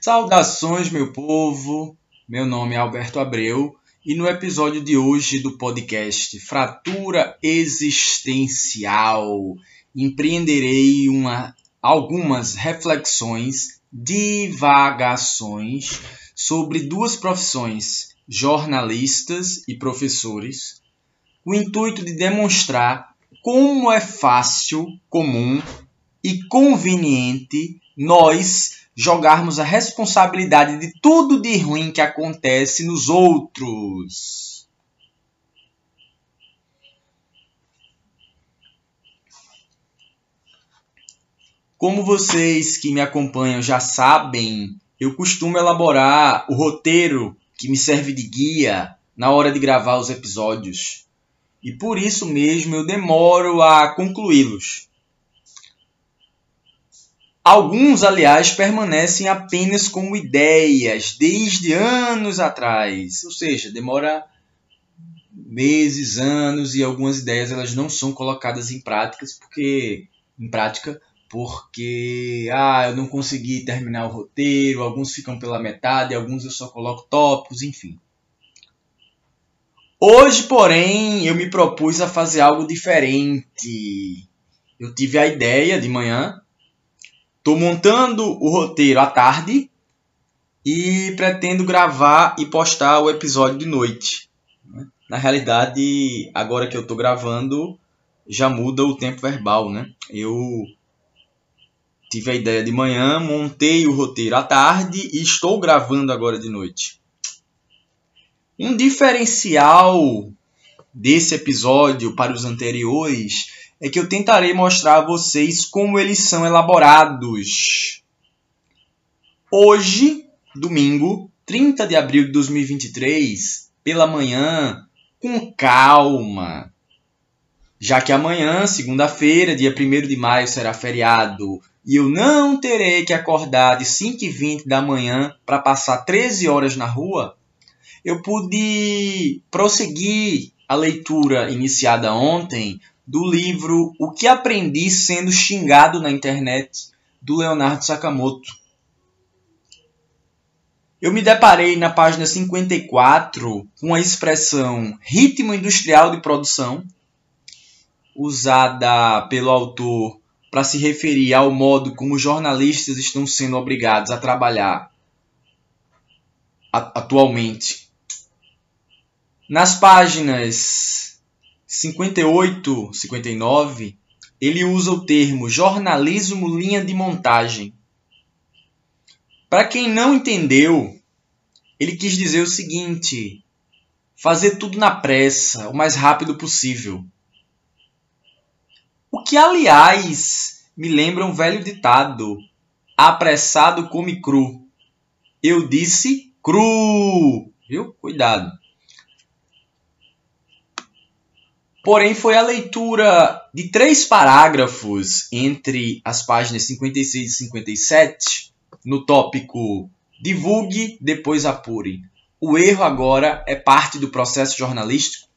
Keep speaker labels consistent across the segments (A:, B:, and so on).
A: Saudações, meu povo! Meu nome é Alberto Abreu e no episódio de hoje do podcast Fratura Existencial empreenderei uma, algumas reflexões, divagações sobre duas profissões, jornalistas e professores, o intuito de demonstrar como é fácil, comum e conveniente nós jogarmos a responsabilidade de tudo de ruim que acontece nos outros. Como vocês que me acompanham já sabem, eu costumo elaborar o roteiro que me serve de guia na hora de gravar os episódios. E por isso mesmo eu demoro a concluí-los. Alguns, aliás, permanecem apenas como ideias desde anos atrás, ou seja, demora meses, anos e algumas ideias elas não são colocadas em práticas porque em prática porque ah, eu não consegui terminar o roteiro, alguns ficam pela metade, alguns eu só coloco tópicos, enfim. Hoje, porém, eu me propus a fazer algo diferente. Eu tive a ideia de manhã Estou montando o roteiro à tarde e pretendo gravar e postar o episódio de noite. Na realidade, agora que eu estou gravando, já muda o tempo verbal, né? Eu tive a ideia de manhã, montei o roteiro à tarde e estou gravando agora de noite. Um diferencial desse episódio para os anteriores é que eu tentarei mostrar a vocês como eles são elaborados. Hoje, domingo, 30 de abril de 2023, pela manhã, com calma. Já que amanhã, segunda-feira, dia 1 de maio, será feriado e eu não terei que acordar de 5h20 da manhã para passar 13 horas na rua, eu pude prosseguir a leitura iniciada ontem do livro O que Aprendi Sendo Xingado na Internet, do Leonardo Sakamoto. Eu me deparei na página 54 com a expressão ritmo industrial de produção, usada pelo autor para se referir ao modo como jornalistas estão sendo obrigados a trabalhar atualmente. Nas páginas 58, 59, ele usa o termo jornalismo linha de montagem. Para quem não entendeu, ele quis dizer o seguinte: fazer tudo na pressa, o mais rápido possível. O que, aliás, me lembra um velho ditado: apressado come cru. Eu disse cru, viu? Cuidado. Porém, foi a leitura de três parágrafos entre as páginas 56 e 57, no tópico Divulgue, depois apure. O erro agora é parte do processo jornalístico,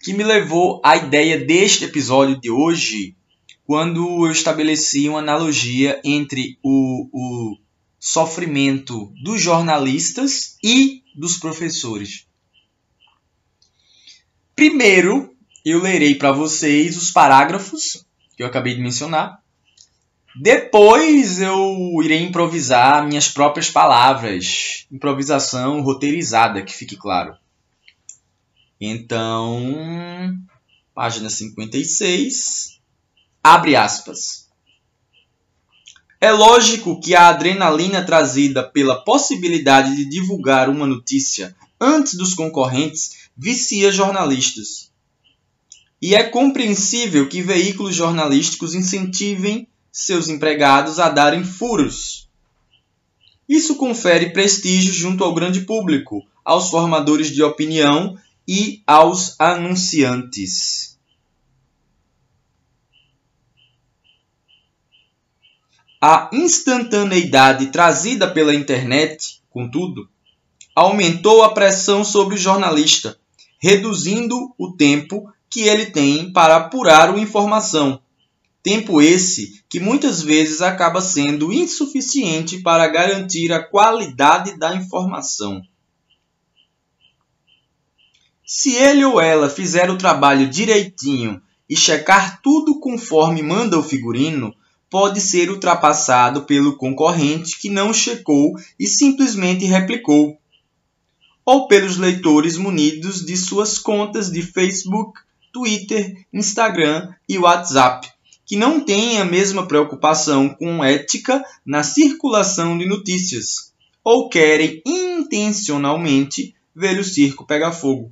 A: que me levou à ideia deste episódio de hoje, quando eu estabeleci uma analogia entre o, o sofrimento dos jornalistas e dos professores. Primeiro, eu lerei para vocês os parágrafos que eu acabei de mencionar. Depois eu irei improvisar minhas próprias palavras. Improvisação roteirizada, que fique claro. Então, página 56, abre aspas. É lógico que a adrenalina trazida pela possibilidade de divulgar uma notícia antes dos concorrentes vicia jornalistas e é compreensível que veículos jornalísticos incentivem seus empregados a darem furos. Isso confere prestígio junto ao grande público, aos formadores de opinião e aos anunciantes. A instantaneidade trazida pela internet, contudo, aumentou a pressão sobre o jornalista reduzindo o tempo que ele tem para apurar uma informação. Tempo esse que muitas vezes acaba sendo insuficiente para garantir a qualidade da informação. Se ele ou ela fizer o trabalho direitinho e checar tudo conforme manda o figurino, pode ser ultrapassado pelo concorrente que não checou e simplesmente replicou, ou pelos leitores munidos de suas contas de Facebook, Twitter, Instagram e WhatsApp, que não têm a mesma preocupação com ética na circulação de notícias, ou querem intencionalmente ver o circo pegar fogo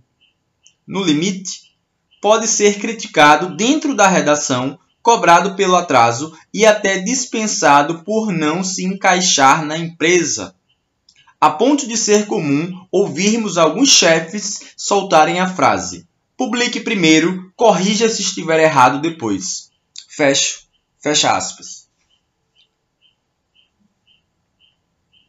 A: no limite, pode ser criticado dentro da redação, cobrado pelo atraso e até dispensado por não se encaixar na empresa. A ponto de ser comum ouvirmos alguns chefes soltarem a frase: publique primeiro, corrija se estiver errado depois. Fecho, fecha aspas.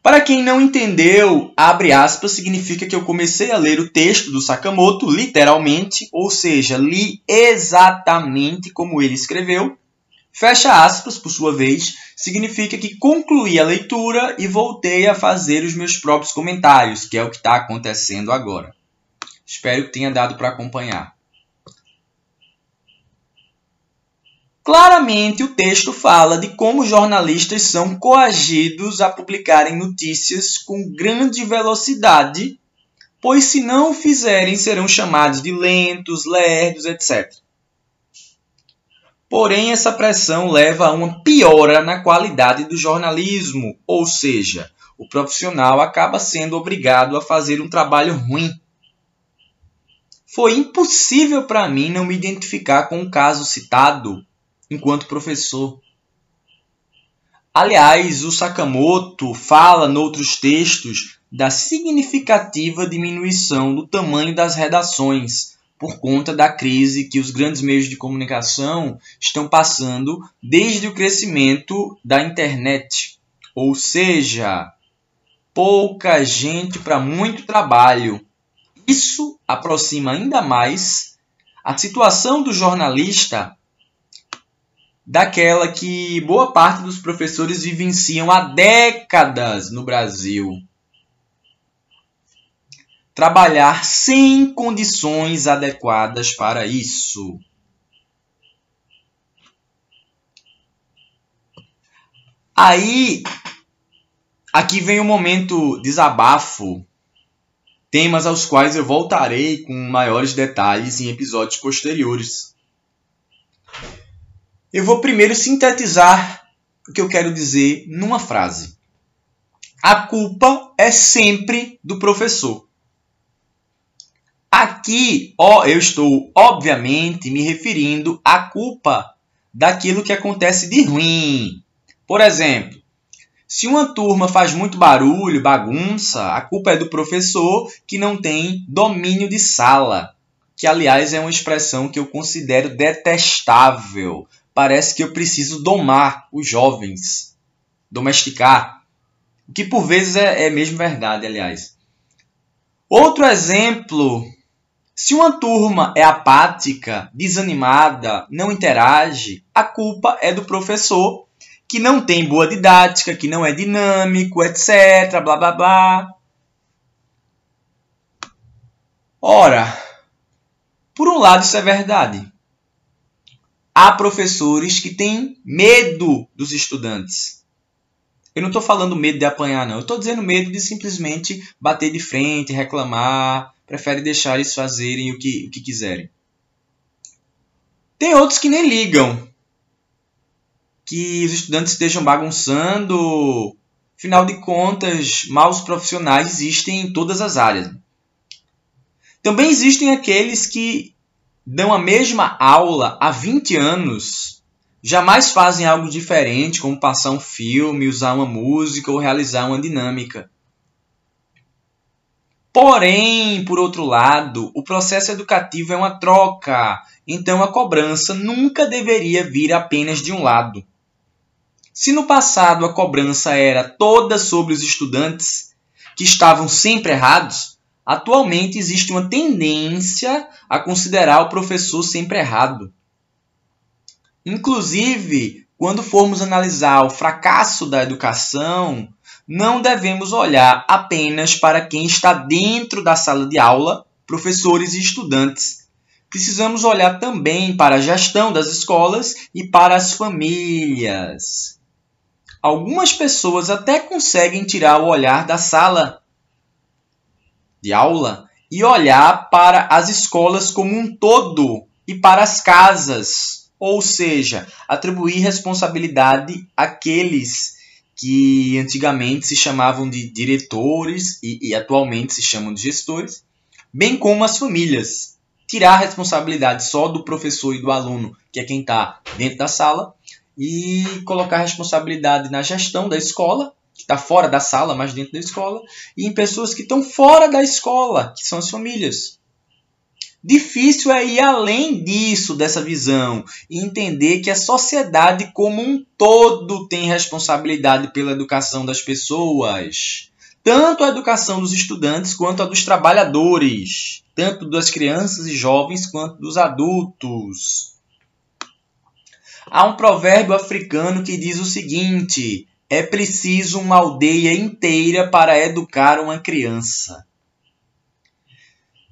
A: Para quem não entendeu, abre aspas significa que eu comecei a ler o texto do Sakamoto literalmente, ou seja, li exatamente como ele escreveu. Fecha aspas, por sua vez, significa que concluí a leitura e voltei a fazer os meus próprios comentários, que é o que está acontecendo agora. Espero que tenha dado para acompanhar. Claramente, o texto fala de como jornalistas são coagidos a publicarem notícias com grande velocidade, pois se não o fizerem serão chamados de lentos, lerdos, etc. Porém, essa pressão leva a uma piora na qualidade do jornalismo, ou seja, o profissional acaba sendo obrigado a fazer um trabalho ruim. Foi impossível para mim não me identificar com o caso citado enquanto professor. Aliás, o Sakamoto fala noutros textos da significativa diminuição do tamanho das redações por conta da crise que os grandes meios de comunicação estão passando desde o crescimento da internet. Ou seja, pouca gente para muito trabalho. Isso aproxima ainda mais a situação do jornalista daquela que boa parte dos professores vivenciam há décadas no Brasil. Trabalhar sem condições adequadas para isso. Aí, aqui vem o momento desabafo, temas aos quais eu voltarei com maiores detalhes em episódios posteriores. Eu vou primeiro sintetizar o que eu quero dizer numa frase. A culpa é sempre do professor. Aqui, ó, eu estou obviamente me referindo à culpa daquilo que acontece de ruim. Por exemplo, se uma turma faz muito barulho, bagunça, a culpa é do professor que não tem domínio de sala, que aliás é uma expressão que eu considero detestável, parece que eu preciso domar os jovens, domesticar. O que por vezes é, é mesmo verdade, aliás. Outro exemplo: se uma turma é apática, desanimada, não interage, a culpa é do professor que não tem boa didática, que não é dinâmico, etc. blá blá blá. Ora, por um lado isso é verdade há professores que têm medo dos estudantes. Eu não estou falando medo de apanhar, não. Eu estou dizendo medo de simplesmente bater de frente, reclamar, prefere deixar eles fazerem o que, o que quiserem. Tem outros que nem ligam. Que os estudantes estejam bagunçando. Afinal de contas, maus profissionais existem em todas as áreas. Também existem aqueles que dão a mesma aula há 20 anos, jamais fazem algo diferente, como passar um filme, usar uma música ou realizar uma dinâmica. Porém, por outro lado, o processo educativo é uma troca, então a cobrança nunca deveria vir apenas de um lado. Se no passado a cobrança era toda sobre os estudantes, que estavam sempre errados, atualmente existe uma tendência a considerar o professor sempre errado. Inclusive, quando formos analisar o fracasso da educação, não devemos olhar apenas para quem está dentro da sala de aula, professores e estudantes. Precisamos olhar também para a gestão das escolas e para as famílias. Algumas pessoas até conseguem tirar o olhar da sala de aula e olhar para as escolas como um todo e para as casas, ou seja, atribuir responsabilidade àqueles que antigamente se chamavam de diretores e, e atualmente se chamam de gestores, bem como as famílias. Tirar a responsabilidade só do professor e do aluno, que é quem está dentro da sala, e colocar a responsabilidade na gestão da escola, que está fora da sala, mas dentro da escola, e em pessoas que estão fora da escola, que são as famílias. Difícil é ir além disso, dessa visão, e entender que a sociedade como um todo tem responsabilidade pela educação das pessoas. Tanto a educação dos estudantes quanto a dos trabalhadores, tanto das crianças e jovens quanto dos adultos. Há um provérbio africano que diz o seguinte: é preciso uma aldeia inteira para educar uma criança.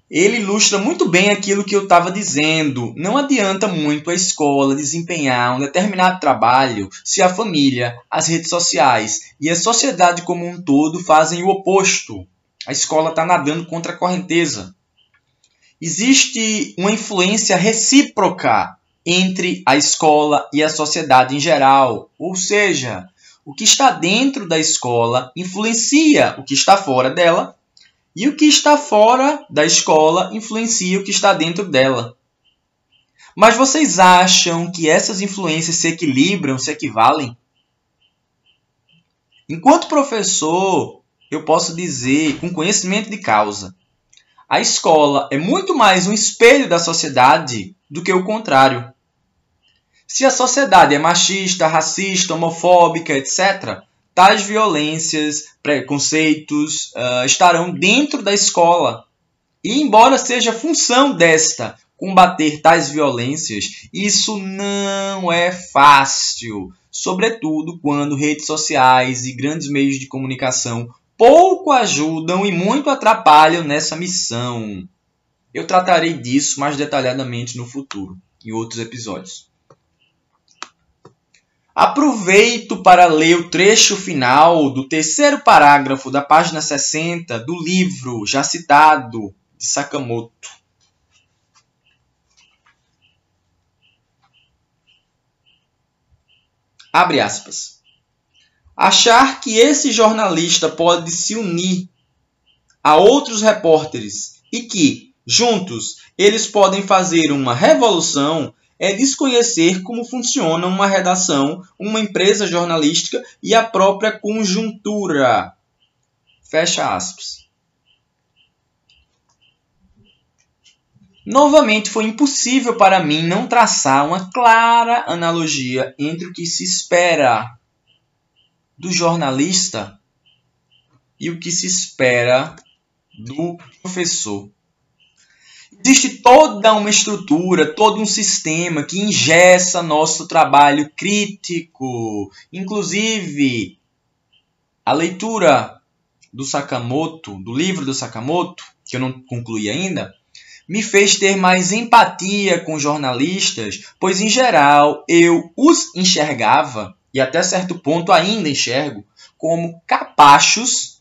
A: Ele ilustra muito bem aquilo que eu estava dizendo. Não adianta muito a escola desempenhar um determinado trabalho se a família, as redes sociais e a sociedade como um todo fazem o oposto. A escola está nadando contra a correnteza. Existe uma influência recíproca entre a escola e a sociedade em geral. Ou seja, o que está dentro da escola influencia o que está fora dela, e o que está fora da escola influencia o que está dentro dela. Mas vocês acham que essas influências se equilibram, se equivalem? Enquanto professor, eu posso dizer, com conhecimento de causa, a escola é muito mais um espelho da sociedade do que o contrário. Se a sociedade é machista, racista, homofóbica, etc., tais violências, preconceitos uh, estarão dentro da escola. E, embora seja função desta combater tais violências, isso não é fácil, sobretudo quando redes sociais e grandes meios de comunicação pouco ajudam e muito atrapalham nessa missão. Eu tratarei disso mais detalhadamente no futuro, em outros episódios. Aproveito para ler o trecho final do terceiro parágrafo da página 60 do livro já citado de Sakamoto. Abre aspas. Achar que esse jornalista pode se unir a outros repórteres e que, juntos, eles podem fazer uma revolução é desconhecer como funciona uma redação, uma empresa jornalística e a própria conjuntura. Fecha aspas. Novamente, foi impossível para mim não traçar uma clara analogia entre o que se espera do jornalista e o que se espera do professor. Existe toda uma estrutura, todo um sistema que ingessa nosso trabalho crítico. Inclusive, a leitura do Sakamoto, do livro do Sakamoto, que eu não concluí ainda, me fez ter mais empatia com jornalistas, pois em geral eu os enxergava, e até certo ponto ainda enxergo, como capachos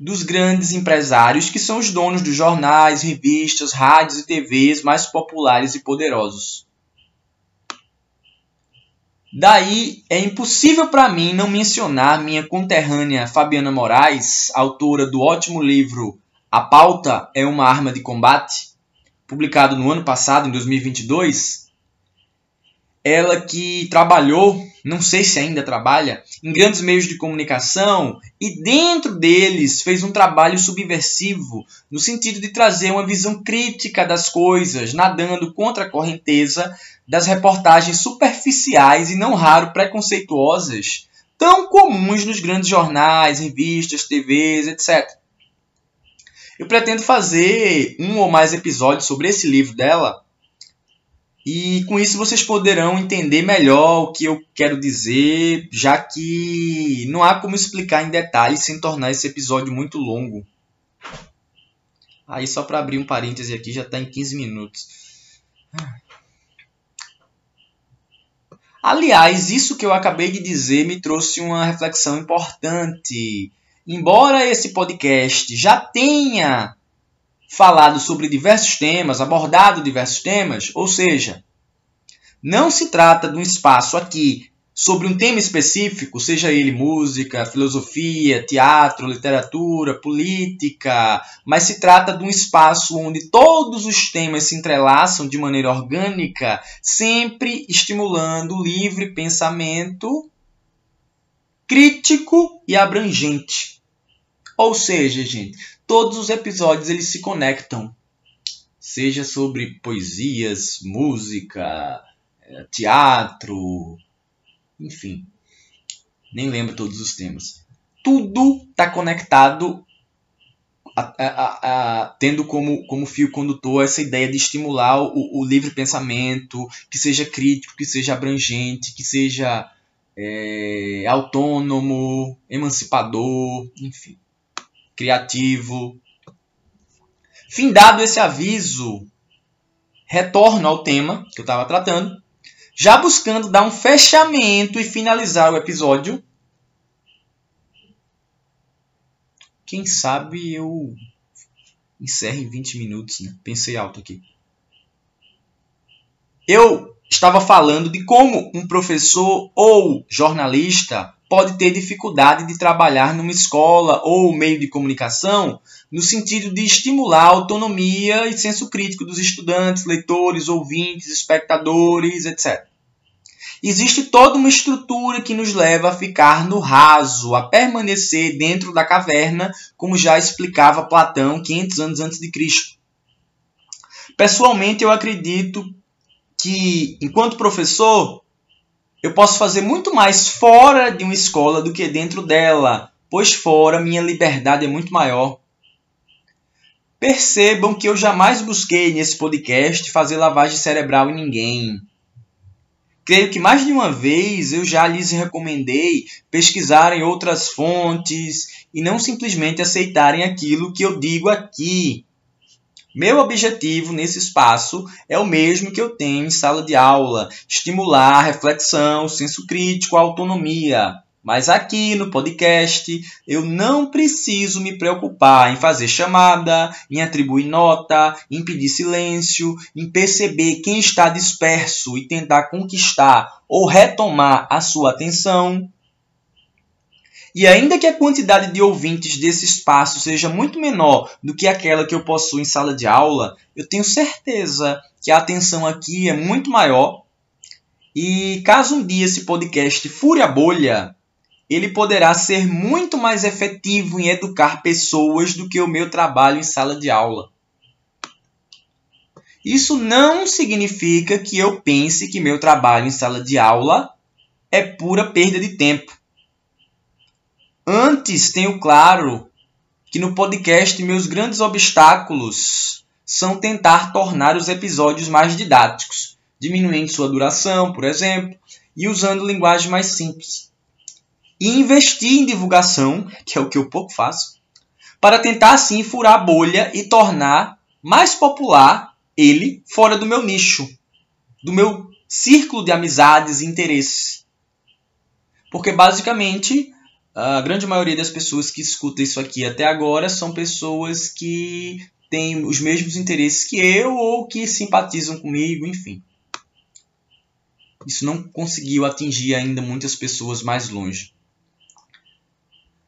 A: dos grandes empresários que são os donos dos jornais, revistas, rádios e TVs mais populares e poderosos. Daí é impossível para mim não mencionar minha conterrânea Fabiana Moraes, autora do ótimo livro A Pauta é uma Arma de Combate, publicado no ano passado, em 2022, ela que trabalhou, não sei se ainda trabalha, em grandes meios de comunicação e dentro deles fez um trabalho subversivo no sentido de trazer uma visão crítica das coisas, nadando contra a correnteza das reportagens superficiais e não raro preconceituosas, tão comuns nos grandes jornais, revistas, TVs, etc. Eu pretendo fazer um ou mais episódios sobre esse livro dela. E com isso vocês poderão entender melhor o que eu quero dizer, já que não há como explicar em detalhes sem tornar esse episódio muito longo. Aí só para abrir um parêntese aqui já está em 15 minutos. Aliás, isso que eu acabei de dizer me trouxe uma reflexão importante. Embora esse podcast já tenha falado sobre diversos temas, abordado diversos temas, ou seja, não se trata de um espaço aqui sobre um tema específico, seja ele música, filosofia, teatro, literatura, política, mas se trata de um espaço onde todos os temas se entrelaçam de maneira orgânica, sempre estimulando o livre pensamento crítico e abrangente. Ou seja, gente, todos os episódios eles se conectam, seja sobre poesias, música, eh, teatro, enfim, nem lembro todos os temas. Tudo está conectado, a, a, a, tendo como, como fio condutor essa ideia de estimular o, o, livre pensamento, que seja crítico, que seja abrangente, que seja é, autônomo, emancipador, enfim, criativo. Findado esse aviso, retorno ao tema que eu estava tratando já buscando dar um fechamento e finalizar o episódio. Quem sabe eu encerre em 20 minutos, né? Pensei alto aqui. Eu estava falando de como um professor ou jornalista pode ter dificuldade de trabalhar numa escola ou meio de comunicação no sentido de estimular a autonomia e senso crítico dos estudantes, leitores, ouvintes, espectadores, etc. Existe toda uma estrutura que nos leva a ficar no raso, a permanecer dentro da caverna, como já explicava Platão 500 anos antes de Cristo. Pessoalmente, eu acredito que, enquanto professor, eu posso fazer muito mais fora de uma escola do que dentro dela, pois fora minha liberdade é muito maior. Percebam que eu jamais busquei nesse podcast fazer lavagem cerebral em ninguém. Creio que mais de uma vez eu já lhes recomendei pesquisarem outras fontes e não simplesmente aceitarem aquilo que eu digo aqui. Meu objetivo nesse espaço é o mesmo que eu tenho em sala de aula: estimular reflexão, senso crítico, autonomia. Mas aqui no podcast eu não preciso me preocupar em fazer chamada, em atribuir nota, em pedir silêncio, em perceber quem está disperso e tentar conquistar ou retomar a sua atenção. E ainda que a quantidade de ouvintes desse espaço seja muito menor do que aquela que eu possuo em sala de aula, eu tenho certeza que a atenção aqui é muito maior. E caso um dia esse podcast fure a bolha, ele poderá ser muito mais efetivo em educar pessoas do que o meu trabalho em sala de aula. Isso não significa que eu pense que meu trabalho em sala de aula é pura perda de tempo. Antes, tenho claro que no podcast meus grandes obstáculos são tentar tornar os episódios mais didáticos, diminuindo sua duração, por exemplo, e usando linguagem mais simples e investir em divulgação, que é o que eu pouco faço, para tentar assim furar a bolha e tornar mais popular ele fora do meu nicho, do meu círculo de amizades e interesses. Porque basicamente a grande maioria das pessoas que escutam isso aqui até agora são pessoas que têm os mesmos interesses que eu ou que simpatizam comigo, enfim. Isso não conseguiu atingir ainda muitas pessoas mais longe.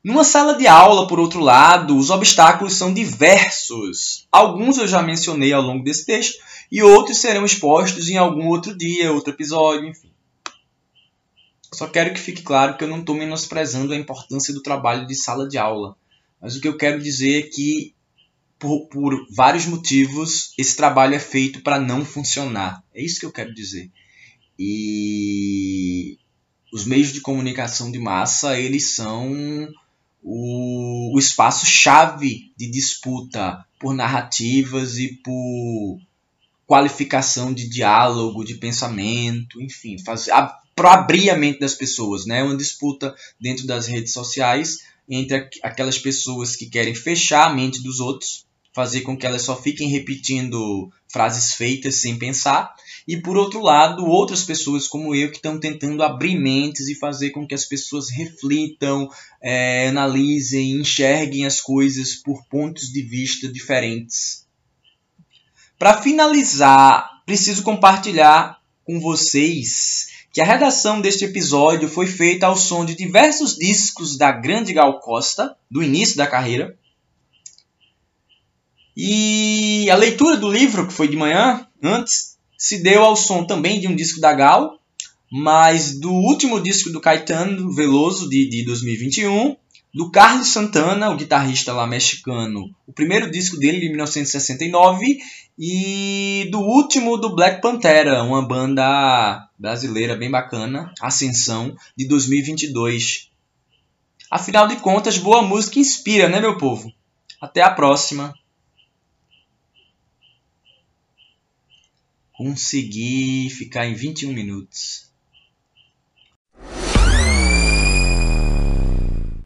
A: Numa sala de aula, por outro lado, os obstáculos são diversos. Alguns eu já mencionei ao longo desse texto e outros serão expostos em algum outro dia, outro episódio, enfim. Só quero que fique claro que eu não estou menosprezando a importância do trabalho de sala de aula. Mas o que eu quero dizer é que, por, por vários motivos, esse trabalho é feito para não funcionar. É isso que eu quero dizer. E os meios de comunicação de massa, eles são o, o espaço-chave de disputa por narrativas e por qualificação de diálogo, de pensamento, enfim, para abrir a mente das pessoas, né? Uma disputa dentro das redes sociais entre aquelas pessoas que querem fechar a mente dos outros, fazer com que elas só fiquem repetindo frases feitas sem pensar, e por outro lado, outras pessoas como eu que estão tentando abrir mentes e fazer com que as pessoas reflitam, é, analisem, enxerguem as coisas por pontos de vista diferentes. Para finalizar, preciso compartilhar com vocês que a redação deste episódio foi feita ao som de diversos discos da grande Gal Costa, do início da carreira. E a leitura do livro, que foi de manhã, antes, se deu ao som também de um disco da Gal, mas do último disco do Caetano Veloso, de, de 2021, do Carlos Santana, o guitarrista lá mexicano, o primeiro disco dele de 1969, e do último do Black Pantera, uma banda brasileira bem bacana, Ascensão, de 2022. Afinal de contas, boa música inspira, né, meu povo? Até a próxima! Consegui ficar em 21 minutos.